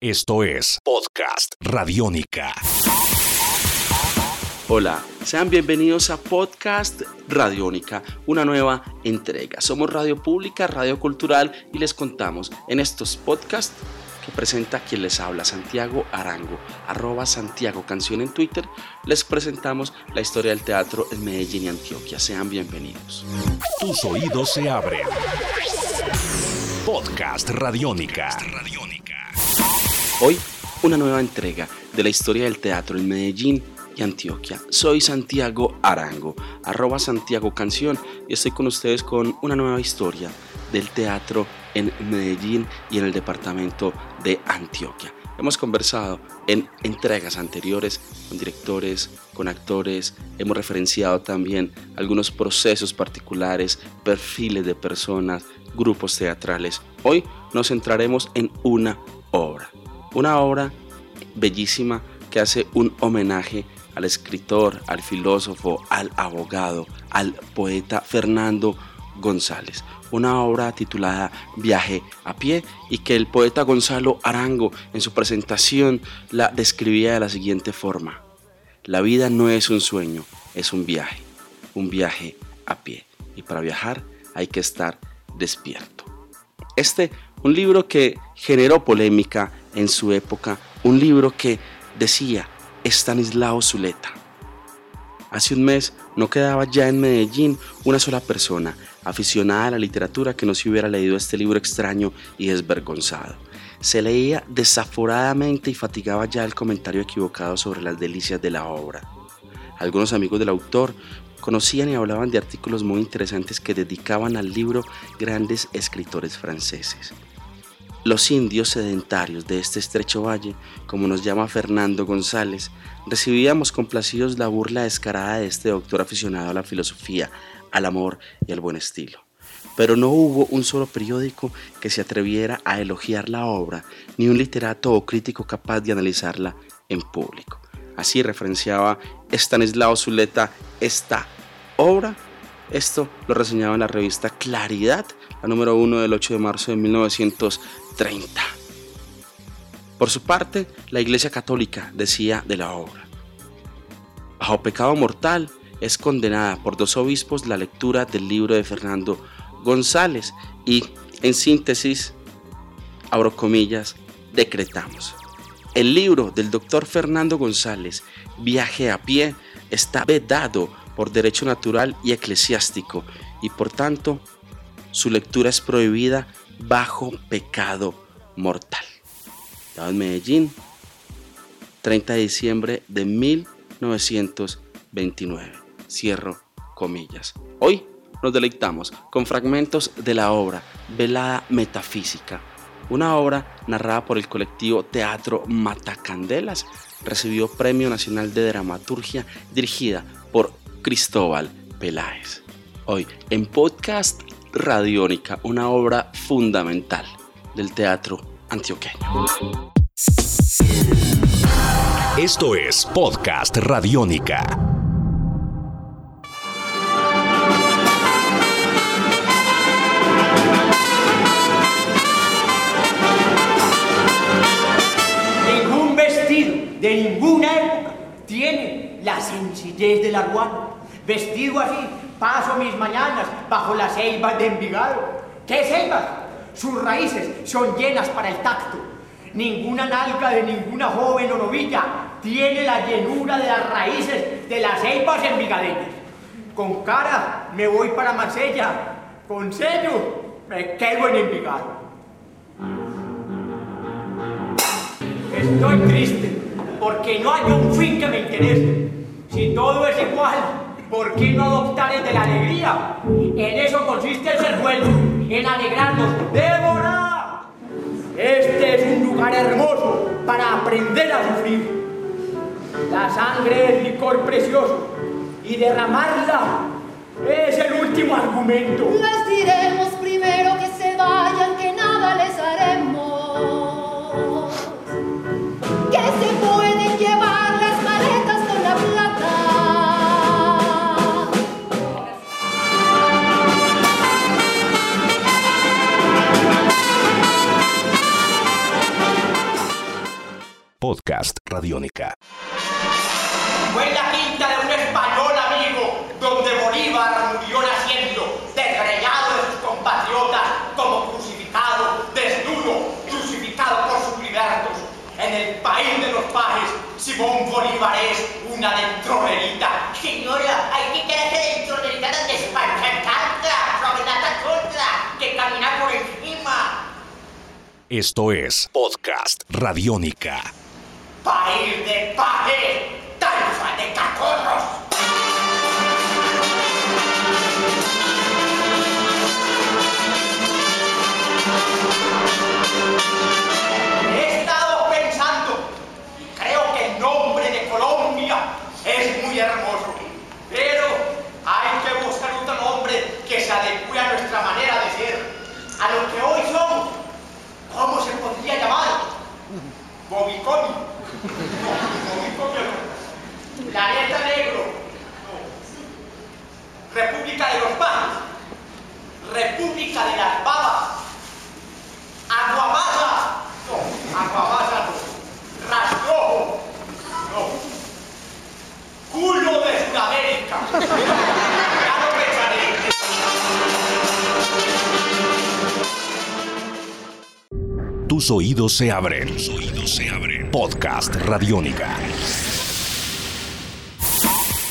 Esto es Podcast Radiónica. Hola, sean bienvenidos a Podcast Radiónica, una nueva entrega. Somos Radio Pública, Radio Cultural y les contamos en estos podcasts que presenta quien les habla, Santiago Arango, arroba Santiago Canción en Twitter, les presentamos la historia del teatro en Medellín y Antioquia. Sean bienvenidos. Tus oídos se abren. Podcast Radiónica. Hoy, una nueva entrega de la historia del teatro en Medellín y Antioquia. Soy Santiago Arango, arroba Santiago Canción, y estoy con ustedes con una nueva historia del teatro en Medellín y en el departamento de Antioquia. Hemos conversado en entregas anteriores con directores, con actores, hemos referenciado también algunos procesos particulares, perfiles de personas, grupos teatrales. Hoy nos centraremos en una obra, una obra bellísima que hace un homenaje al escritor, al filósofo, al abogado, al poeta Fernando González. Una obra titulada Viaje a pie y que el poeta Gonzalo Arango en su presentación la describía de la siguiente forma. La vida no es un sueño, es un viaje, un viaje a pie. Y para viajar hay que estar despierto. Este, un libro que generó polémica en su época, un libro que decía Estanislao Zuleta. Hace un mes no quedaba ya en Medellín una sola persona aficionada a la literatura que no se hubiera leído este libro extraño y desvergonzado. Se leía desaforadamente y fatigaba ya el comentario equivocado sobre las delicias de la obra. Algunos amigos del autor conocían y hablaban de artículos muy interesantes que dedicaban al libro grandes escritores franceses. Los indios sedentarios de este estrecho valle, como nos llama Fernando González, recibíamos complacidos la burla descarada de este doctor aficionado a la filosofía, al amor y al buen estilo. Pero no hubo un solo periódico que se atreviera a elogiar la obra, ni un literato o crítico capaz de analizarla en público. Así referenciaba Stanislao Zuleta esta obra. Esto lo reseñaba en la revista Claridad, la número 1 del 8 de marzo de 1930. Por su parte, la Iglesia Católica decía de la obra. Bajo pecado mortal es condenada por dos obispos la lectura del libro de Fernando González y, en síntesis, abro comillas, decretamos. El libro del doctor Fernando González, Viaje a pie, está vedado por derecho natural y eclesiástico y por tanto su lectura es prohibida bajo pecado mortal. Estaba en Medellín, 30 de diciembre de 1929. Cierro comillas. Hoy nos deleitamos con fragmentos de la obra Velada Metafísica, una obra narrada por el colectivo Teatro Matacandelas. Recibió Premio Nacional de Dramaturgia dirigida por Cristóbal Peláez. Hoy en Podcast Radiónica, una obra fundamental del teatro antioqueño. Esto es Podcast Radiónica. Ningún vestido de ninguna la sencillez del aguano. Vestido así, paso mis mañanas bajo las ceibas de Envigado. ¿Qué ceibas? Sus raíces son llenas para el tacto. Ninguna nalga de ninguna joven o novilla tiene la llenura de las raíces de las ceibas envigadeñas. Con cara me voy para Marsella, con sello me quedo en Envigado. Estoy triste porque no hay un fin que me interese. Si todo es igual, ¿por qué no adoptar el de la alegría? En eso consiste el ser bueno, en alegrarnos. ¡Débora! Este es un lugar hermoso para aprender a sufrir. La sangre es licor precioso y derramarla es el último argumento. Les diremos primero que Podcast Radiónica. Fue la quinta de un español amigo, donde Bolívar murió naciendo, desgreñado de sus compatriotas, como crucificado, desnudo, crucificado por sus libertos. En el país de los pajes, Simón Bolívar es una dentronerita. Señora, hay que quedarse dentro de la despanchantada, promenada contra, que camina por encima. Esto es Podcast Radiónica. País de pajes, taifa de cacorros. He estado pensando y creo que el nombre de Colombia es muy hermoso, pero hay que buscar otro nombre que se adecue a nuestra manera de ser, a lo que hoy somos. ¿Cómo se podría llamar? Bobicomi. Planeta Negro. República de los Pajes. República de las Babas. Tus oídos se abren. Tus oídos se abren. Podcast Radiónica.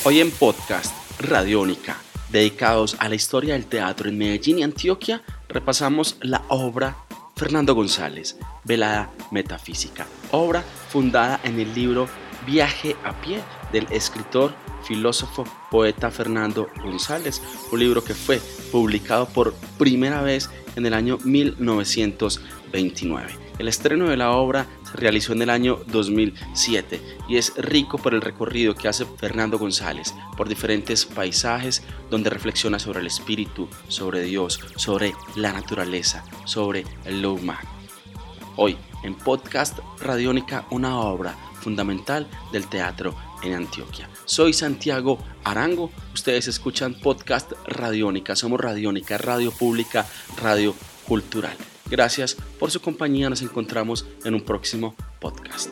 Hoy en podcast Radiónica, dedicados a la historia del teatro en Medellín y Antioquia, repasamos la obra Fernando González, Velada Metafísica, obra fundada en el libro Viaje a pie del escritor, filósofo, poeta Fernando González, un libro que fue publicado por primera vez en el año 1929. El estreno de la obra se realizó en el año 2007 y es rico por el recorrido que hace Fernando González por diferentes paisajes donde reflexiona sobre el espíritu, sobre Dios, sobre la naturaleza, sobre lo humano. Hoy en Podcast Radiónica una obra fundamental del teatro en Antioquia. Soy Santiago Arango, ustedes escuchan Podcast Radiónica, somos Radiónica, radio pública, radio cultural. Gracias por su compañía, nos encontramos en un próximo podcast.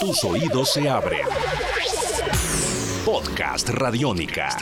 Tus oídos se abren. Podcast Radiónica.